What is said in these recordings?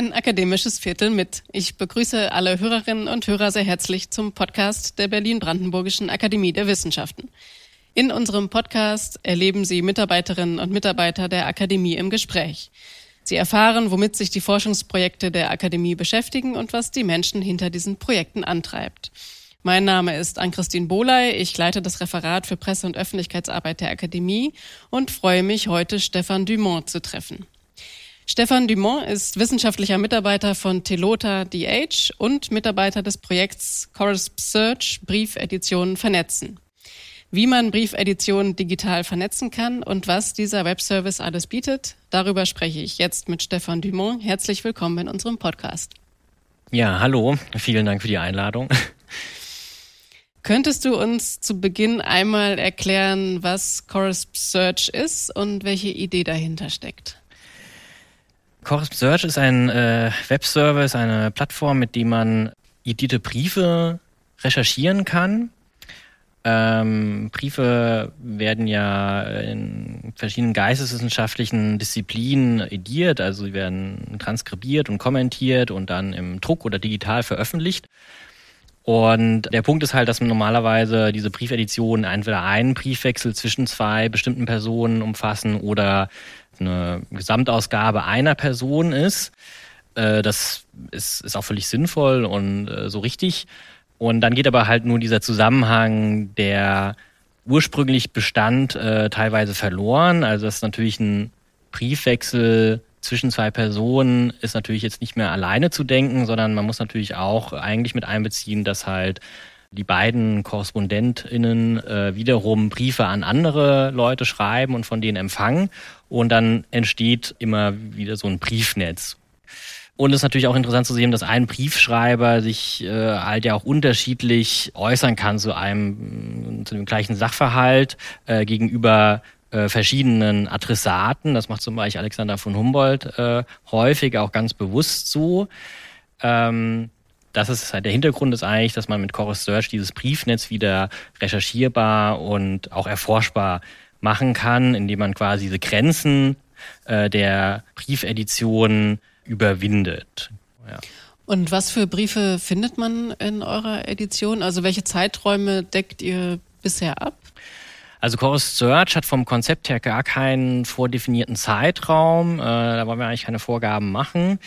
ein akademisches Viertel mit. Ich begrüße alle Hörerinnen und Hörer sehr herzlich zum Podcast der Berlin-Brandenburgischen Akademie der Wissenschaften. In unserem Podcast erleben Sie Mitarbeiterinnen und Mitarbeiter der Akademie im Gespräch. Sie erfahren, womit sich die Forschungsprojekte der Akademie beschäftigen und was die Menschen hinter diesen Projekten antreibt. Mein Name ist Ann-Christine Bohley. Ich leite das Referat für Presse- und Öffentlichkeitsarbeit der Akademie und freue mich, heute Stefan Dumont zu treffen. Stefan Dumont ist wissenschaftlicher Mitarbeiter von Telota DH und Mitarbeiter des Projekts Corresp Search Briefeditionen vernetzen. Wie man Briefeditionen digital vernetzen kann und was dieser Webservice alles bietet, darüber spreche ich jetzt mit Stefan Dumont. Herzlich willkommen in unserem Podcast. Ja, hallo. Vielen Dank für die Einladung. Könntest du uns zu Beginn einmal erklären, was Corresp Search ist und welche Idee dahinter steckt? Corresp Search ist ein äh, Webservice, eine Plattform, mit dem man edierte Briefe recherchieren kann. Ähm, Briefe werden ja in verschiedenen geisteswissenschaftlichen Disziplinen ediert, also sie werden transkribiert und kommentiert und dann im Druck oder digital veröffentlicht. Und der Punkt ist halt, dass man normalerweise diese Briefeditionen entweder einen Briefwechsel zwischen zwei bestimmten Personen umfassen oder eine Gesamtausgabe einer Person ist. Äh, das ist, ist auch völlig sinnvoll und äh, so richtig. Und dann geht aber halt nur dieser Zusammenhang, der ursprünglich bestand, äh, teilweise verloren. Also das ist natürlich ein Briefwechsel zwischen zwei Personen ist natürlich jetzt nicht mehr alleine zu denken, sondern man muss natürlich auch eigentlich mit einbeziehen, dass halt die beiden KorrespondentInnen äh, wiederum Briefe an andere Leute schreiben und von denen empfangen. Und dann entsteht immer wieder so ein Briefnetz. Und es ist natürlich auch interessant zu sehen, dass ein Briefschreiber sich äh, halt ja auch unterschiedlich äußern kann zu einem, zu dem gleichen Sachverhalt äh, gegenüber äh, verschiedenen Adressaten. Das macht zum Beispiel Alexander von Humboldt äh, häufig auch ganz bewusst so. Ähm, das ist halt der Hintergrund ist eigentlich, dass man mit Chorus Search dieses Briefnetz wieder recherchierbar und auch erforschbar machen kann, indem man quasi diese Grenzen äh, der Briefedition überwindet. Ja. Und was für Briefe findet man in eurer Edition? Also welche Zeiträume deckt ihr bisher ab? Also Chorus Search hat vom Konzept her gar keinen vordefinierten Zeitraum. Äh, da wollen wir eigentlich keine Vorgaben machen.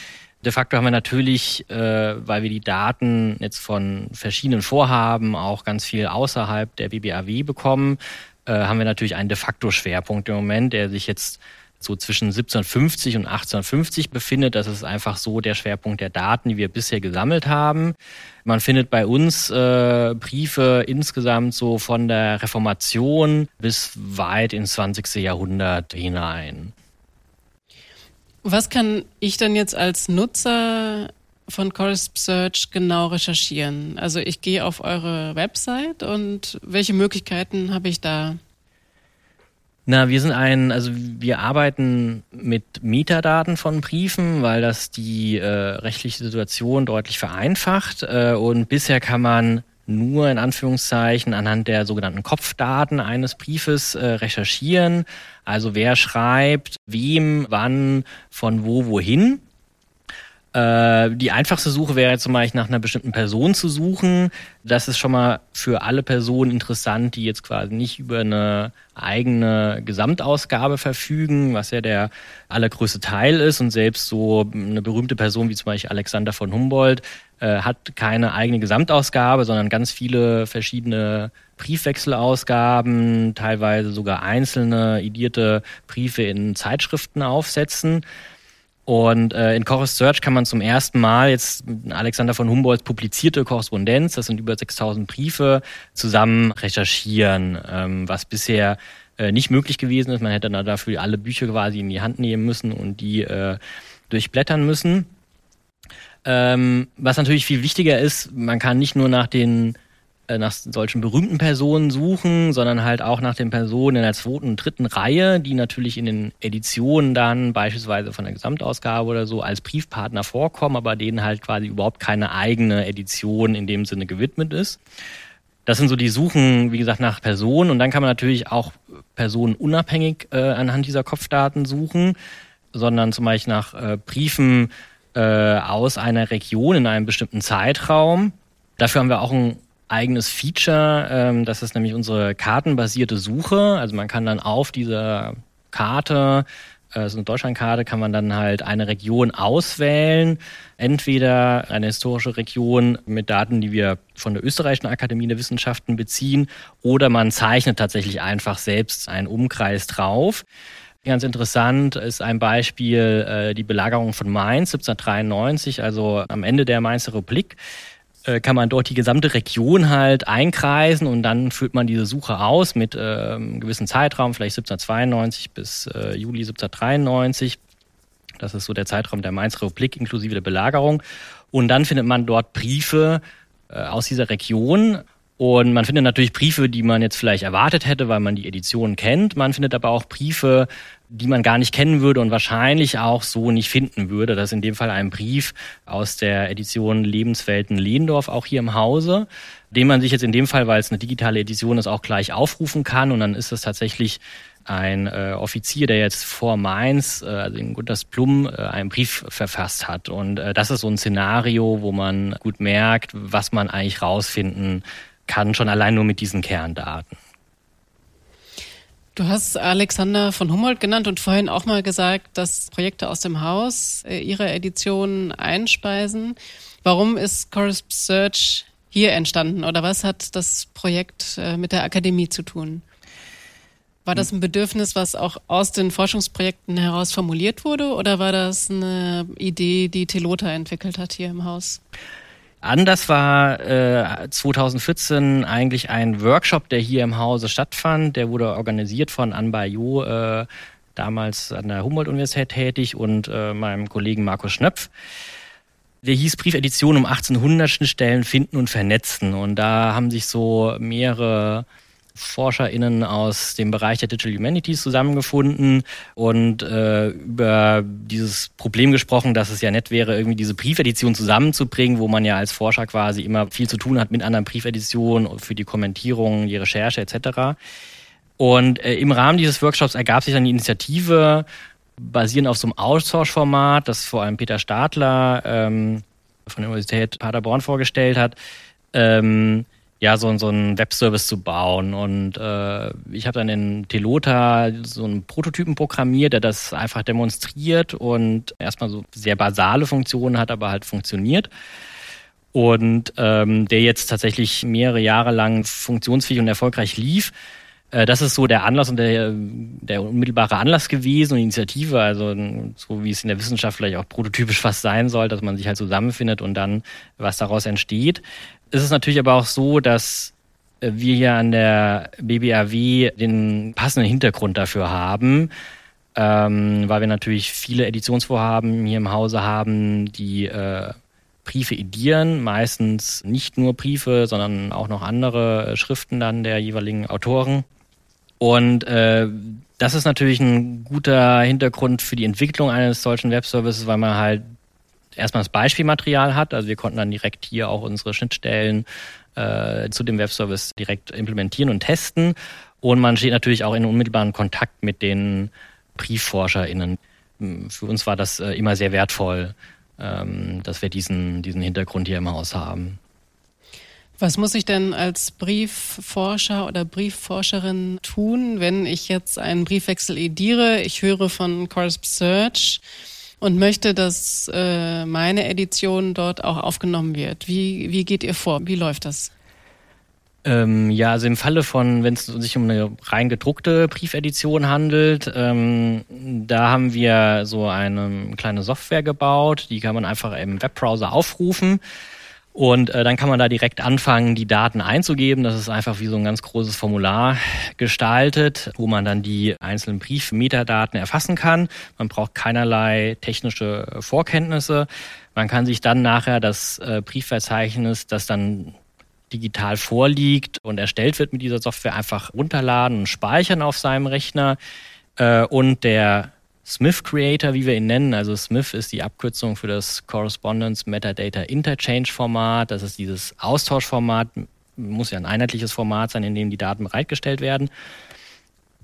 De facto haben wir natürlich, äh, weil wir die Daten jetzt von verschiedenen Vorhaben auch ganz viel außerhalb der BBAW bekommen, äh, haben wir natürlich einen de facto Schwerpunkt im Moment, der sich jetzt so zwischen 1750 und 1850 befindet. Das ist einfach so der Schwerpunkt der Daten, die wir bisher gesammelt haben. Man findet bei uns äh, Briefe insgesamt so von der Reformation bis weit ins 20. Jahrhundert hinein. Was kann ich denn jetzt als Nutzer von Corrisp Search genau recherchieren? Also ich gehe auf eure Website und welche Möglichkeiten habe ich da? Na, wir sind ein, also wir arbeiten mit Metadaten von Briefen, weil das die äh, rechtliche Situation deutlich vereinfacht. Äh, und bisher kann man nur in Anführungszeichen anhand der sogenannten Kopfdaten eines Briefes äh, recherchieren. Also wer schreibt, wem, wann, von wo, wohin. Äh, die einfachste Suche wäre zum Beispiel nach einer bestimmten Person zu suchen. Das ist schon mal für alle Personen interessant, die jetzt quasi nicht über eine eigene Gesamtausgabe verfügen, was ja der allergrößte Teil ist. Und selbst so eine berühmte Person wie zum Beispiel Alexander von Humboldt äh, hat keine eigene Gesamtausgabe, sondern ganz viele verschiedene Briefwechselausgaben, teilweise sogar einzelne edierte Briefe in Zeitschriften aufsetzen. Und äh, in Chorus Search kann man zum ersten Mal jetzt Alexander von Humboldts publizierte Korrespondenz, das sind über 6000 Briefe, zusammen recherchieren, ähm, was bisher äh, nicht möglich gewesen ist. Man hätte dann dafür alle Bücher quasi in die Hand nehmen müssen und die äh, durchblättern müssen. Ähm, was natürlich viel wichtiger ist, man kann nicht nur nach den nach solchen berühmten Personen suchen, sondern halt auch nach den Personen in der zweiten und dritten Reihe, die natürlich in den Editionen dann beispielsweise von der Gesamtausgabe oder so als Briefpartner vorkommen, aber denen halt quasi überhaupt keine eigene Edition in dem Sinne gewidmet ist. Das sind so die Suchen, wie gesagt, nach Personen und dann kann man natürlich auch Personen unabhängig äh, anhand dieser Kopfdaten suchen, sondern zum Beispiel nach äh, Briefen, äh, aus einer Region in einem bestimmten Zeitraum. Dafür haben wir auch ein eigenes Feature, ähm, das ist nämlich unsere kartenbasierte Suche. Also man kann dann auf dieser Karte äh, so eine Deutschlandkarte kann man dann halt eine Region auswählen. Entweder eine historische Region mit Daten, die wir von der Österreichischen Akademie der Wissenschaften beziehen, oder man zeichnet tatsächlich einfach selbst einen Umkreis drauf. Ganz interessant ist ein Beispiel äh, die Belagerung von Mainz 1793, also am Ende der Mainzer Republik. Äh, kann man dort die gesamte Region halt einkreisen und dann führt man diese Suche aus mit äh, einem gewissen Zeitraum, vielleicht 1792 bis äh, Juli 1793. Das ist so der Zeitraum der Mainzer Republik inklusive der Belagerung. Und dann findet man dort Briefe äh, aus dieser Region. Und man findet natürlich Briefe, die man jetzt vielleicht erwartet hätte, weil man die Edition kennt. Man findet aber auch Briefe, die man gar nicht kennen würde und wahrscheinlich auch so nicht finden würde. Das ist in dem Fall ein Brief aus der Edition Lebenswelten Lehndorf, auch hier im Hause, den man sich jetzt in dem Fall, weil es eine digitale Edition ist, auch gleich aufrufen kann. Und dann ist es tatsächlich ein äh, Offizier, der jetzt vor Mainz, äh, also in Guntersplum, äh, einen Brief verfasst hat. Und äh, das ist so ein Szenario, wo man gut merkt, was man eigentlich rausfinden kann, schon allein nur mit diesen Kerndaten. Du hast Alexander von Humboldt genannt und vorhin auch mal gesagt, dass Projekte aus dem Haus äh, ihre Editionen einspeisen. Warum ist Corrisp Search hier entstanden oder was hat das Projekt äh, mit der Akademie zu tun? War das ein Bedürfnis, was auch aus den Forschungsprojekten heraus formuliert wurde oder war das eine Idee, die Telota entwickelt hat hier im Haus? Anders war äh, 2014 eigentlich ein Workshop, der hier im Hause stattfand. Der wurde organisiert von Anne Bayou, äh, damals an der Humboldt-Universität tätig, und äh, meinem Kollegen Markus Schnöpf. Der hieß Briefedition um 1800 Schnittstellen finden und vernetzen. Und da haben sich so mehrere ForscherInnen aus dem Bereich der Digital Humanities zusammengefunden und äh, über dieses Problem gesprochen, dass es ja nett wäre, irgendwie diese Briefedition zusammenzubringen, wo man ja als Forscher quasi immer viel zu tun hat mit anderen Briefeditionen für die Kommentierung, die Recherche etc. Und äh, im Rahmen dieses Workshops ergab sich dann die Initiative, basierend auf so einem Austauschformat, das vor allem Peter Stadler ähm, von der Universität Paderborn vorgestellt hat, ähm, ja, so, so einen Webservice zu bauen. Und äh, ich habe dann in Telota so einen Prototypen programmiert, der das einfach demonstriert und erstmal so sehr basale Funktionen hat, aber halt funktioniert. Und ähm, der jetzt tatsächlich mehrere Jahre lang funktionsfähig und erfolgreich lief. Äh, das ist so der Anlass und der, der unmittelbare Anlass gewesen und Initiative, also so wie es in der Wissenschaft vielleicht auch prototypisch fast sein soll, dass man sich halt zusammenfindet und dann was daraus entsteht ist es natürlich aber auch so, dass äh, wir hier an der BBAW den passenden Hintergrund dafür haben, ähm, weil wir natürlich viele Editionsvorhaben hier im Hause haben, die äh, Briefe edieren, meistens nicht nur Briefe, sondern auch noch andere äh, Schriften dann der jeweiligen Autoren. Und äh, das ist natürlich ein guter Hintergrund für die Entwicklung eines solchen Webservices, weil man halt erstmal das Beispielmaterial hat. Also wir konnten dann direkt hier auch unsere Schnittstellen äh, zu dem Webservice direkt implementieren und testen. Und man steht natürlich auch in unmittelbaren Kontakt mit den BriefforscherInnen. Für uns war das äh, immer sehr wertvoll, ähm, dass wir diesen, diesen Hintergrund hier im Haus haben. Was muss ich denn als Briefforscher oder Briefforscherin tun, wenn ich jetzt einen Briefwechsel ediere? Ich höre von Corrisp Search und möchte, dass äh, meine Edition dort auch aufgenommen wird. Wie, wie geht ihr vor? Wie läuft das? Ähm, ja, also im Falle von, wenn es sich um eine rein gedruckte Briefedition handelt, ähm, da haben wir so eine kleine Software gebaut, die kann man einfach im Webbrowser aufrufen. Und äh, dann kann man da direkt anfangen, die Daten einzugeben. Das ist einfach wie so ein ganz großes Formular gestaltet, wo man dann die einzelnen Briefmetadaten erfassen kann. Man braucht keinerlei technische Vorkenntnisse. Man kann sich dann nachher das äh, Briefverzeichnis, das dann digital vorliegt und erstellt wird mit dieser Software, einfach runterladen und speichern auf seinem Rechner. Äh, und der Smith Creator, wie wir ihn nennen. Also Smith ist die Abkürzung für das Correspondence Metadata Interchange Format. Das ist dieses Austauschformat, muss ja ein einheitliches Format sein, in dem die Daten bereitgestellt werden.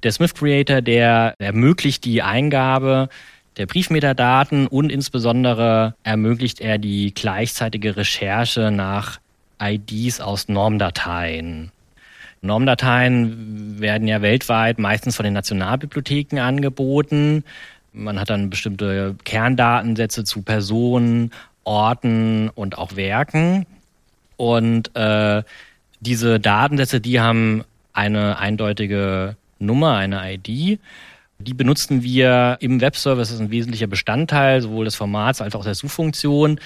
Der Smith Creator, der ermöglicht die Eingabe der Briefmetadaten und insbesondere ermöglicht er die gleichzeitige Recherche nach IDs aus Normdateien. Normdateien werden ja weltweit meistens von den Nationalbibliotheken angeboten. Man hat dann bestimmte Kerndatensätze zu Personen, Orten und auch Werken. Und äh, diese Datensätze, die haben eine eindeutige Nummer, eine ID. Die benutzen wir im Webservice, das ist ein wesentlicher Bestandteil sowohl des Formats als auch der Suchfunktion.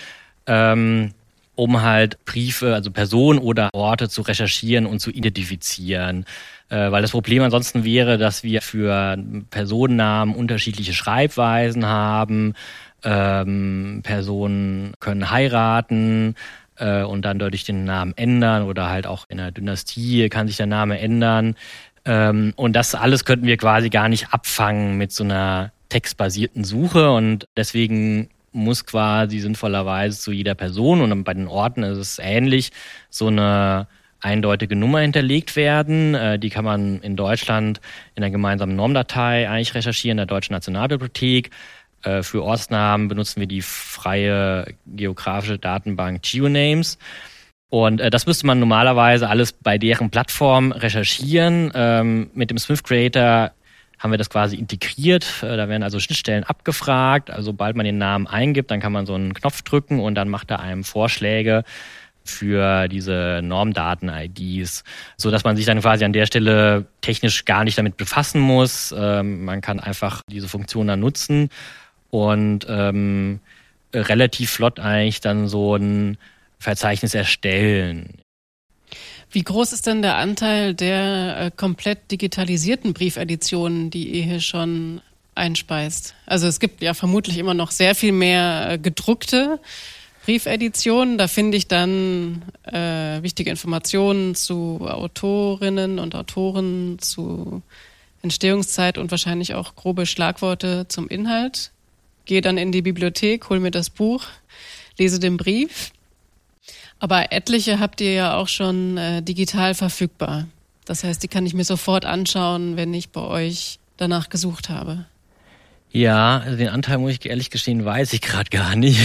Ähm, um halt Briefe, also Personen oder Orte zu recherchieren und zu identifizieren. Äh, weil das Problem ansonsten wäre, dass wir für Personennamen unterschiedliche Schreibweisen haben. Ähm, Personen können heiraten äh, und dann dadurch den Namen ändern oder halt auch in der Dynastie kann sich der Name ändern. Ähm, und das alles könnten wir quasi gar nicht abfangen mit so einer textbasierten Suche und deswegen muss quasi sinnvollerweise zu jeder Person und bei den Orten ist es ähnlich, so eine eindeutige Nummer hinterlegt werden. Äh, die kann man in Deutschland in der gemeinsamen Normdatei eigentlich recherchieren, der Deutschen Nationalbibliothek. Äh, für Ortsnamen benutzen wir die freie geografische Datenbank GeoNames. Und äh, das müsste man normalerweise alles bei deren Plattform recherchieren. Ähm, mit dem Swift Creator haben wir das quasi integriert. Äh, da werden also Schnittstellen abgefragt. Also sobald man den Namen eingibt, dann kann man so einen Knopf drücken und dann macht er einem Vorschläge für diese Normdaten-IDs, so dass man sich dann quasi an der Stelle technisch gar nicht damit befassen muss. Ähm, man kann einfach diese Funktion dann nutzen und ähm, relativ flott eigentlich dann so ein Verzeichnis erstellen. Wie groß ist denn der Anteil der äh, komplett digitalisierten Briefeditionen, die ihr hier schon einspeist? Also es gibt ja vermutlich immer noch sehr viel mehr äh, gedruckte Briefeditionen. Da finde ich dann äh, wichtige Informationen zu Autorinnen und Autoren, zu Entstehungszeit und wahrscheinlich auch grobe Schlagworte zum Inhalt. Gehe dann in die Bibliothek, hol mir das Buch, lese den Brief aber etliche habt ihr ja auch schon äh, digital verfügbar. Das heißt, die kann ich mir sofort anschauen, wenn ich bei euch danach gesucht habe. Ja, also den Anteil muss ich ehrlich gestehen, weiß ich gerade gar nicht.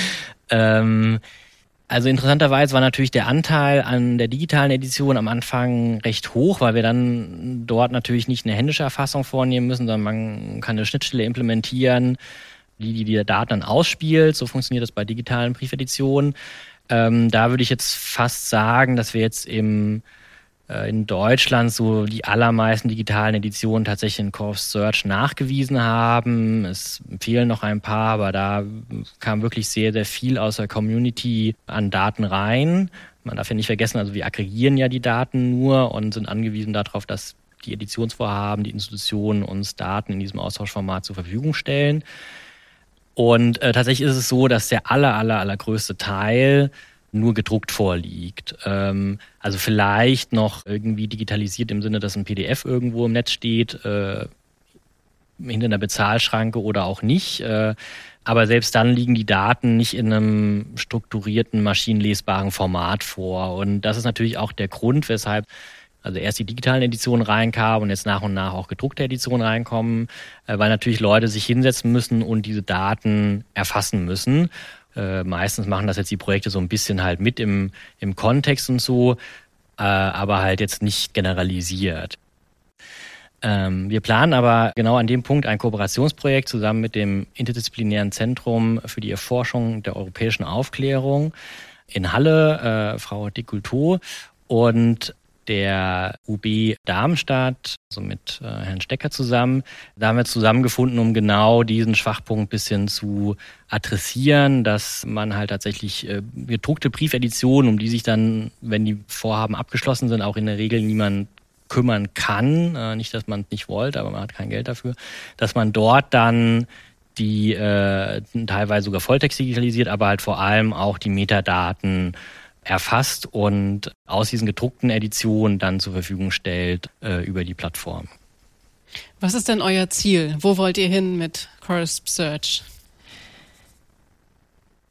ähm, also interessanterweise war natürlich der Anteil an der digitalen Edition am Anfang recht hoch, weil wir dann dort natürlich nicht eine händische Erfassung vornehmen müssen, sondern man kann eine Schnittstelle implementieren, die die, die Daten dann ausspielt. So funktioniert das bei digitalen Briefeditionen. Ähm, da würde ich jetzt fast sagen, dass wir jetzt im äh, in Deutschland so die allermeisten digitalen Editionen tatsächlich in Core Search nachgewiesen haben. Es fehlen noch ein paar, aber da kam wirklich sehr, sehr viel aus der Community an Daten rein. Man darf ja nicht vergessen, also wir aggregieren ja die Daten nur und sind angewiesen darauf, dass die Editionsvorhaben, die Institutionen uns Daten in diesem Austauschformat zur Verfügung stellen. Und äh, tatsächlich ist es so, dass der aller, aller, allergrößte Teil nur gedruckt vorliegt. Ähm, also vielleicht noch irgendwie digitalisiert im Sinne, dass ein PDF irgendwo im Netz steht, äh, hinter einer Bezahlschranke oder auch nicht. Äh, aber selbst dann liegen die Daten nicht in einem strukturierten, maschinenlesbaren Format vor. Und das ist natürlich auch der Grund, weshalb also erst die digitalen Editionen reinkamen und jetzt nach und nach auch gedruckte Editionen reinkommen, äh, weil natürlich Leute sich hinsetzen müssen und diese Daten erfassen müssen. Äh, meistens machen das jetzt die Projekte so ein bisschen halt mit im, im Kontext und so, äh, aber halt jetzt nicht generalisiert. Ähm, wir planen aber genau an dem Punkt ein Kooperationsprojekt zusammen mit dem Interdisziplinären Zentrum für die Erforschung der europäischen Aufklärung in Halle, äh, Frau Dikulto. Und der UB Darmstadt, also mit äh, Herrn Stecker zusammen. Da haben wir zusammengefunden, um genau diesen Schwachpunkt bisschen zu adressieren, dass man halt tatsächlich äh, gedruckte Briefeditionen, um die sich dann, wenn die Vorhaben abgeschlossen sind, auch in der Regel niemand kümmern kann. Äh, nicht, dass man es nicht wollte, aber man hat kein Geld dafür, dass man dort dann die äh, teilweise sogar Volltext digitalisiert, aber halt vor allem auch die Metadaten erfasst und aus diesen gedruckten Editionen dann zur Verfügung stellt äh, über die Plattform. Was ist denn euer Ziel? Wo wollt ihr hin mit Corrisp Search?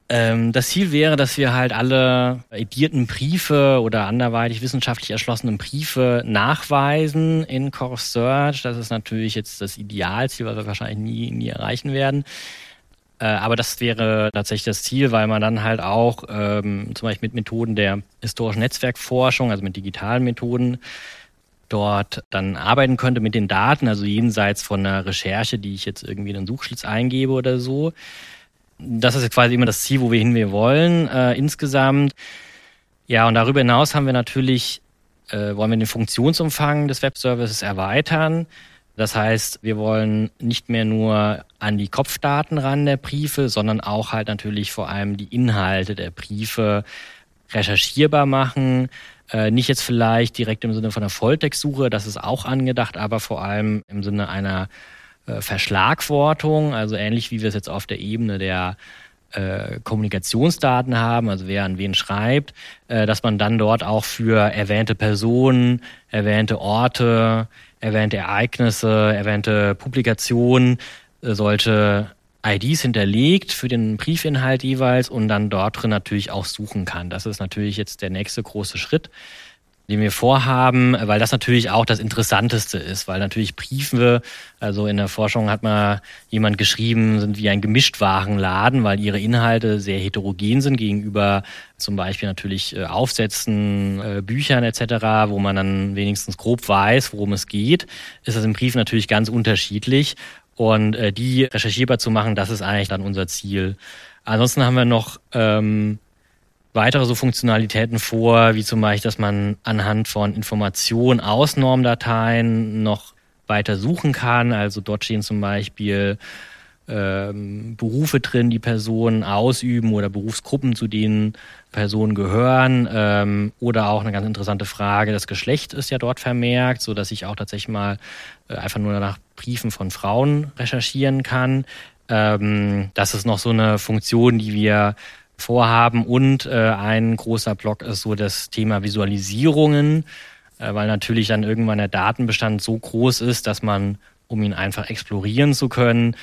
Ähm, das Ziel wäre, dass wir halt alle edierten Briefe oder anderweitig wissenschaftlich erschlossenen Briefe nachweisen in Core Search. Das ist natürlich jetzt das Idealziel, was wir wahrscheinlich nie, nie erreichen werden. Äh, aber das wäre tatsächlich das Ziel, weil man dann halt auch ähm, zum Beispiel mit Methoden der historischen Netzwerkforschung, also mit digitalen Methoden, dort dann arbeiten könnte mit den Daten, also jenseits von einer Recherche, die ich jetzt irgendwie in einen Suchschlitz eingebe oder so. Das ist quasi immer das Ziel, wo wir hin wir wollen äh, insgesamt. Ja, und darüber hinaus haben wir natürlich, äh, wollen wir den Funktionsumfang des Webservices erweitern. Das heißt, wir wollen nicht mehr nur an die Kopfdaten ran der Briefe, sondern auch halt natürlich vor allem die Inhalte der Briefe recherchierbar machen. Äh, nicht jetzt vielleicht direkt im Sinne von einer Volltextsuche, das ist auch angedacht, aber vor allem im Sinne einer äh, Verschlagwortung, also ähnlich wie wir es jetzt auf der Ebene der äh, Kommunikationsdaten haben, also wer an wen schreibt, äh, dass man dann dort auch für erwähnte Personen, erwähnte Orte, erwähnte Ereignisse, erwähnte Publikationen solche IDs hinterlegt für den Briefinhalt jeweils und dann dort drin natürlich auch suchen kann. Das ist natürlich jetzt der nächste große Schritt den wir vorhaben, weil das natürlich auch das Interessanteste ist, weil natürlich Briefe, also in der Forschung hat mal jemand geschrieben, sind wie ein Gemischtwarenladen, weil ihre Inhalte sehr heterogen sind gegenüber zum Beispiel natürlich äh, Aufsätzen, äh, Büchern etc., wo man dann wenigstens grob weiß, worum es geht, ist das im Brief natürlich ganz unterschiedlich und äh, die recherchierbar zu machen, das ist eigentlich dann unser Ziel. Ansonsten haben wir noch ähm, weitere so Funktionalitäten vor, wie zum Beispiel, dass man anhand von Informationen aus Normdateien noch weiter suchen kann. Also dort stehen zum Beispiel ähm, Berufe drin, die Personen ausüben oder Berufsgruppen, zu denen Personen gehören. Ähm, oder auch eine ganz interessante Frage, das Geschlecht ist ja dort vermerkt, so dass ich auch tatsächlich mal äh, einfach nur nach Briefen von Frauen recherchieren kann. Ähm, das ist noch so eine Funktion, die wir vorhaben. Und äh, ein großer Block ist so das Thema Visualisierungen, äh, weil natürlich dann irgendwann der Datenbestand so groß ist, dass man, um ihn einfach explorieren zu können,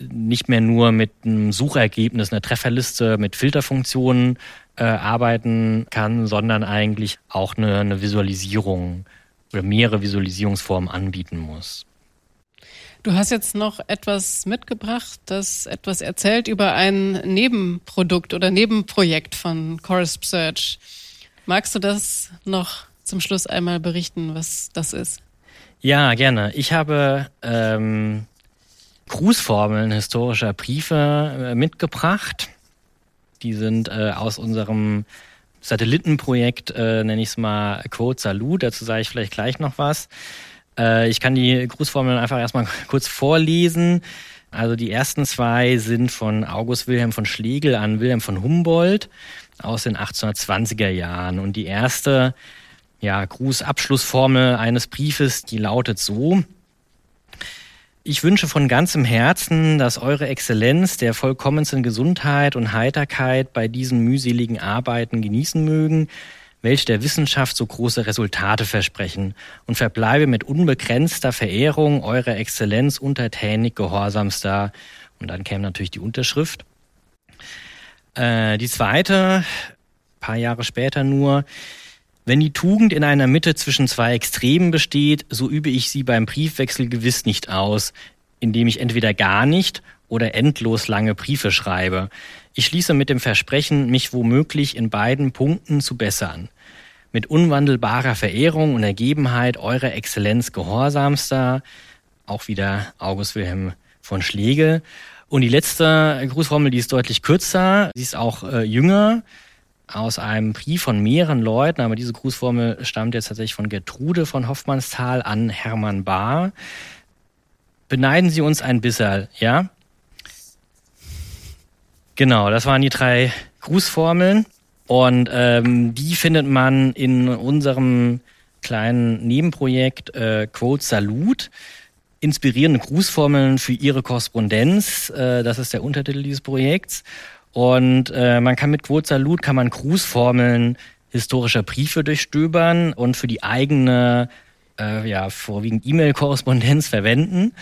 nicht mehr nur mit einem Suchergebnis, einer Trefferliste mit Filterfunktionen äh, arbeiten kann, sondern eigentlich auch eine, eine Visualisierung oder mehrere Visualisierungsformen anbieten muss. Du hast jetzt noch etwas mitgebracht, das etwas erzählt über ein Nebenprodukt oder Nebenprojekt von Corrisp Search. Magst du das noch zum Schluss einmal berichten, was das ist? Ja, gerne. Ich habe ähm, Grußformeln historischer Briefe äh, mitgebracht. Die sind äh, aus unserem Satellitenprojekt, äh, nenne ich es mal Quote Salut. Dazu sage ich vielleicht gleich noch was. Äh, ich kann die Grußformeln einfach erstmal kurz vorlesen. Also die ersten zwei sind von August Wilhelm von Schlegel an Wilhelm von Humboldt aus den 1820er Jahren. Und die erste ja, Grußabschlussformel eines Briefes, die lautet so. Ich wünsche von ganzem Herzen, dass Eure Exzellenz der vollkommensten Gesundheit und Heiterkeit bei diesen mühseligen Arbeiten genießen mögen, welche der Wissenschaft so große Resultate versprechen und verbleibe mit unbegrenzter Verehrung eurer Exzellenz untertänig gehorsamster. Und dann käme natürlich die Unterschrift. Äh, die zweite, paar Jahre später nur, wenn die Tugend in einer Mitte zwischen zwei Extremen besteht, so übe ich sie beim Briefwechsel gewiss nicht aus, indem ich entweder gar nicht oder endlos lange Briefe schreibe. Ich schließe mit dem Versprechen, mich womöglich in beiden Punkten zu bessern. Mit unwandelbarer Verehrung und Ergebenheit Eurer Exzellenz Gehorsamster, auch wieder August Wilhelm von Schlegel. Und die letzte Grußformel, die ist deutlich kürzer, sie ist auch äh, jünger, aus einem Brief von mehreren Leuten, aber diese Grußformel stammt jetzt tatsächlich von Gertrude von Hoffmannsthal an Hermann Bahr. Beneiden Sie uns ein bisschen, ja? Genau, das waren die drei Grußformeln. Und ähm, die findet man in unserem kleinen Nebenprojekt äh, Quote Salut. Inspirierende Grußformeln für Ihre Korrespondenz. Äh, das ist der Untertitel dieses Projekts. Und äh, man kann mit Quote Salut kann man Grußformeln historischer Briefe durchstöbern und für die eigene, äh, ja, vorwiegend E-Mail-Korrespondenz verwenden.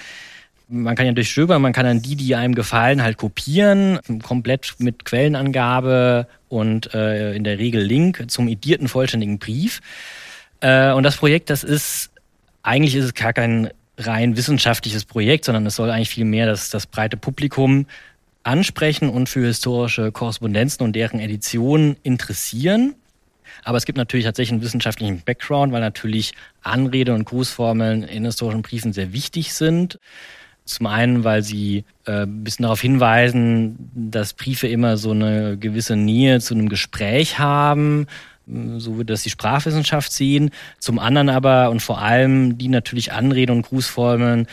man kann ja durchstöbern, man kann dann die, die einem gefallen, halt kopieren, komplett mit Quellenangabe und äh, in der Regel Link zum edierten vollständigen Brief. Äh, und das Projekt, das ist, eigentlich ist es gar kein rein wissenschaftliches Projekt, sondern es soll eigentlich viel mehr das, das breite Publikum ansprechen und für historische Korrespondenzen und deren Editionen interessieren. Aber es gibt natürlich tatsächlich einen wissenschaftlichen Background, weil natürlich Anrede und Grußformeln in historischen Briefen sehr wichtig sind. Zum einen, weil sie äh, ein bisschen darauf hinweisen, dass Briefe immer so eine gewisse Nähe zu einem Gespräch haben, so wird das die Sprachwissenschaft sehen. Zum anderen aber und vor allem die natürlich Anrede und Grußformeln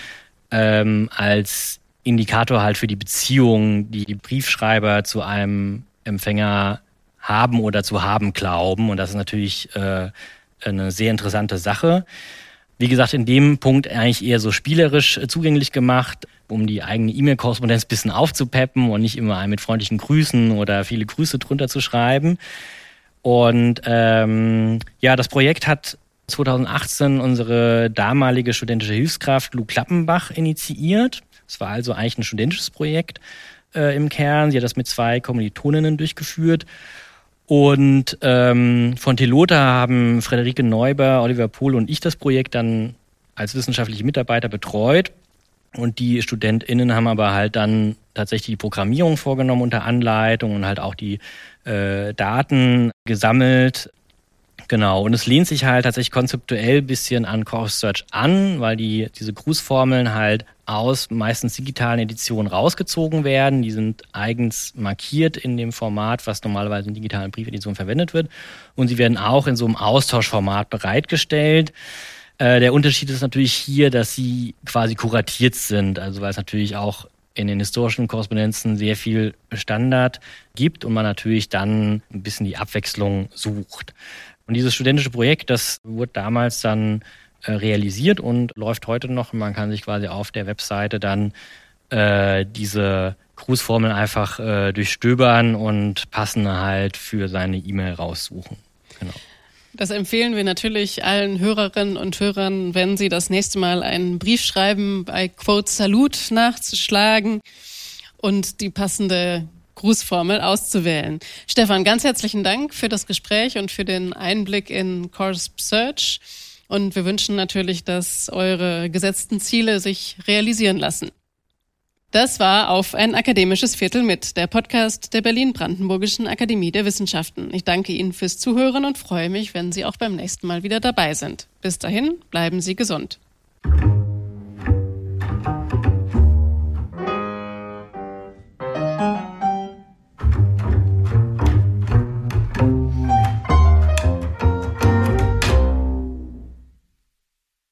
ähm, als Indikator halt für die Beziehung, die Briefschreiber zu einem Empfänger haben oder zu haben glauben. Und das ist natürlich äh, eine sehr interessante Sache. Wie gesagt, in dem Punkt eigentlich eher so spielerisch äh, zugänglich gemacht, um die eigene E-Mail-Korrespondenz bisschen aufzupeppen und nicht immer mit freundlichen Grüßen oder viele Grüße drunter zu schreiben. Und ähm, ja, das Projekt hat 2018 unsere damalige studentische Hilfskraft Lou Klappenbach initiiert. Es war also eigentlich ein studentisches Projekt äh, im Kern. Sie hat das mit zwei Kommilitoninnen durchgeführt. Und ähm, von Telota haben Frederike Neuber, Oliver Pohl und ich das Projekt dann als wissenschaftliche Mitarbeiter betreut. Und die StudentInnen haben aber halt dann tatsächlich die Programmierung vorgenommen unter Anleitung und halt auch die äh, Daten gesammelt. Genau, und es lehnt sich halt tatsächlich konzeptuell bisschen an Chorus Search an, weil die, diese Grußformeln halt aus meistens digitalen Editionen rausgezogen werden. Die sind eigens markiert in dem Format, was normalerweise in digitalen Briefeditionen verwendet wird. Und sie werden auch in so einem Austauschformat bereitgestellt. Äh, der Unterschied ist natürlich hier, dass sie quasi kuratiert sind, also weil es natürlich auch in den historischen Korrespondenzen sehr viel Standard gibt und man natürlich dann ein bisschen die Abwechslung sucht. Und dieses studentische Projekt, das wurde damals dann äh, realisiert und läuft heute noch. Man kann sich quasi auf der Webseite dann äh, diese Grußformeln einfach äh, durchstöbern und passende halt für seine E-Mail raussuchen. Genau. Das empfehlen wir natürlich allen Hörerinnen und Hörern, wenn sie das nächste Mal einen Brief schreiben, bei Quote Salut nachzuschlagen und die passende Grußformel auszuwählen. Stefan, ganz herzlichen Dank für das Gespräch und für den Einblick in Corp Search. Und wir wünschen natürlich, dass eure gesetzten Ziele sich realisieren lassen. Das war auf ein akademisches Viertel mit, der Podcast der Berlin-Brandenburgischen Akademie der Wissenschaften. Ich danke Ihnen fürs Zuhören und freue mich, wenn Sie auch beim nächsten Mal wieder dabei sind. Bis dahin, bleiben Sie gesund.